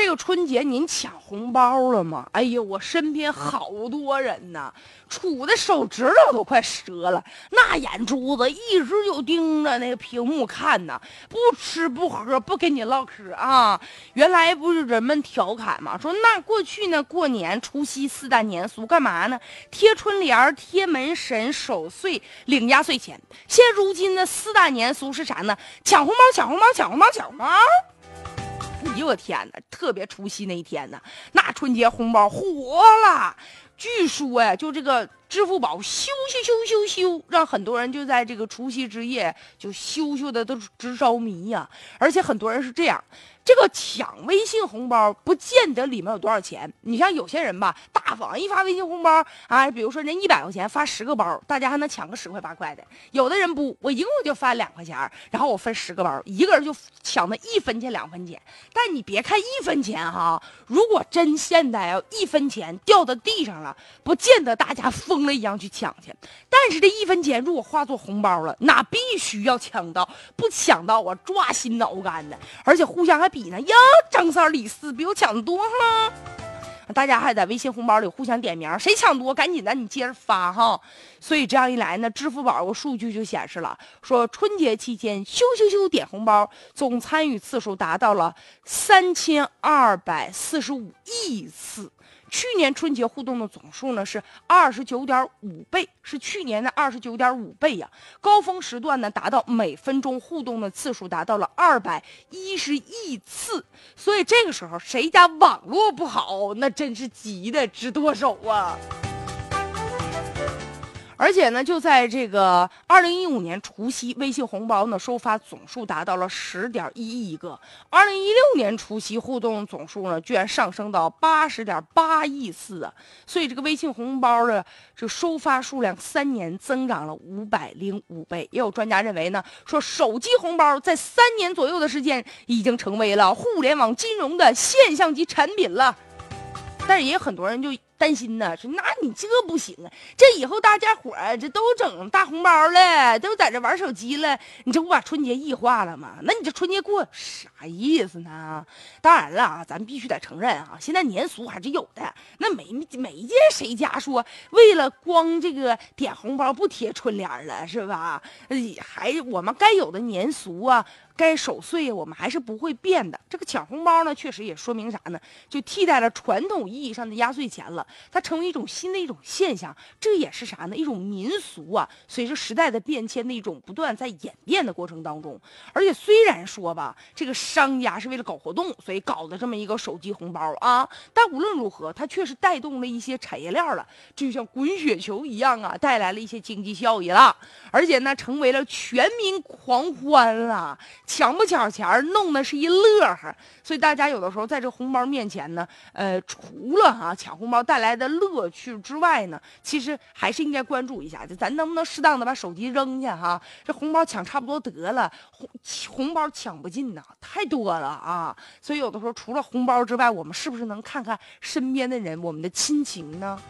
这个春节您抢红包了吗？哎呀，我身边好多人呐，杵的手指头都快折了，那眼珠子一直就盯着那个屏幕看呢，不吃不喝不跟你唠嗑啊。原来不是人们调侃嘛，说那过去呢，过年除夕四大年俗干嘛呢？贴春联、贴门神、守岁、领压岁钱。现如今的四大年俗是啥呢？抢红包，抢红包，抢红包，抢红包。哎呦我天哪！特别除夕那一天呢，那春节红包火了。据说呀，就这个支付宝咻咻咻咻咻，让很多人就在这个除夕之夜就咻咻的都直着迷呀。而且很多人是这样。这个抢微信红包不见得里面有多少钱，你像有些人吧，大方一发微信红包啊，比如说人一百块钱发十个包，大家还能抢个十块八块的。有的人不，我一共就发两块钱，然后我分十个包，一个人就抢那一分钱两分钱。但你别看一分钱哈，如果真现在要一分钱掉到地上了，不见得大家疯疯了一样去抢去。但是这一分钱如果化作红包了，那必须要抢到，不抢到啊，抓心挠肝的，而且互相还比。呢呀，张三李四比我抢的多哈，大家还在微信红包里互相点名，谁抢多赶紧的，你接着发哈。所以这样一来呢，支付宝个数据就显示了，说春节期间咻咻咻点红包总参与次数达到了三千二百四十五亿次。去年春节互动的总数呢是二十九点五倍，是去年的二十九点五倍呀。高峰时段呢达到每分钟互动的次数达到了二百一十亿次，所以这个时候谁家网络不好，那真是急的直剁手啊。而且呢，就在这个二零一五年除夕，微信红包呢收发总数达到了十点一亿个。二零一六年除夕互动总数呢，居然上升到八十点八亿次啊！所以这个微信红包的这收发数量三年增长了五百零五倍。也有专家认为呢，说手机红包在三年左右的时间已经成为了互联网金融的现象级产品了。但是也有很多人就。担心呢，说那你这不行啊！这以后大家伙儿这都整大红包了，都在这玩手机了，你这不把春节异化了吗？那你这春节过啥意思呢？当然了啊，咱必须得承认啊，现在年俗还是有的。那没没见谁家说为了光这个点红包不贴春联了，是吧？还我们该有的年俗啊。该守岁，我们还是不会变的。这个抢红包呢，确实也说明啥呢？就替代了传统意义上的压岁钱了，它成为一种新的一种现象。这也是啥呢？一种民俗啊，随着时代的变迁的一种不断在演变的过程当中。而且虽然说吧，这个商家是为了搞活动，所以搞的这么一个手机红包啊，但无论如何，它确实带动了一些产业链了，就像滚雪球一样啊，带来了一些经济效益了。而且呢，成为了全民狂欢了。抢不抢钱弄的是一乐呵，所以大家有的时候在这红包面前呢，呃，除了哈抢红包带带来的乐趣之外呢，其实还是应该关注一下，就咱能不能适当的把手机扔下哈？这红包抢差不多得了，红红包抢不进呐，太多了啊！所以有的时候除了红包之外，我们是不是能看看身边的人，我们的亲情呢？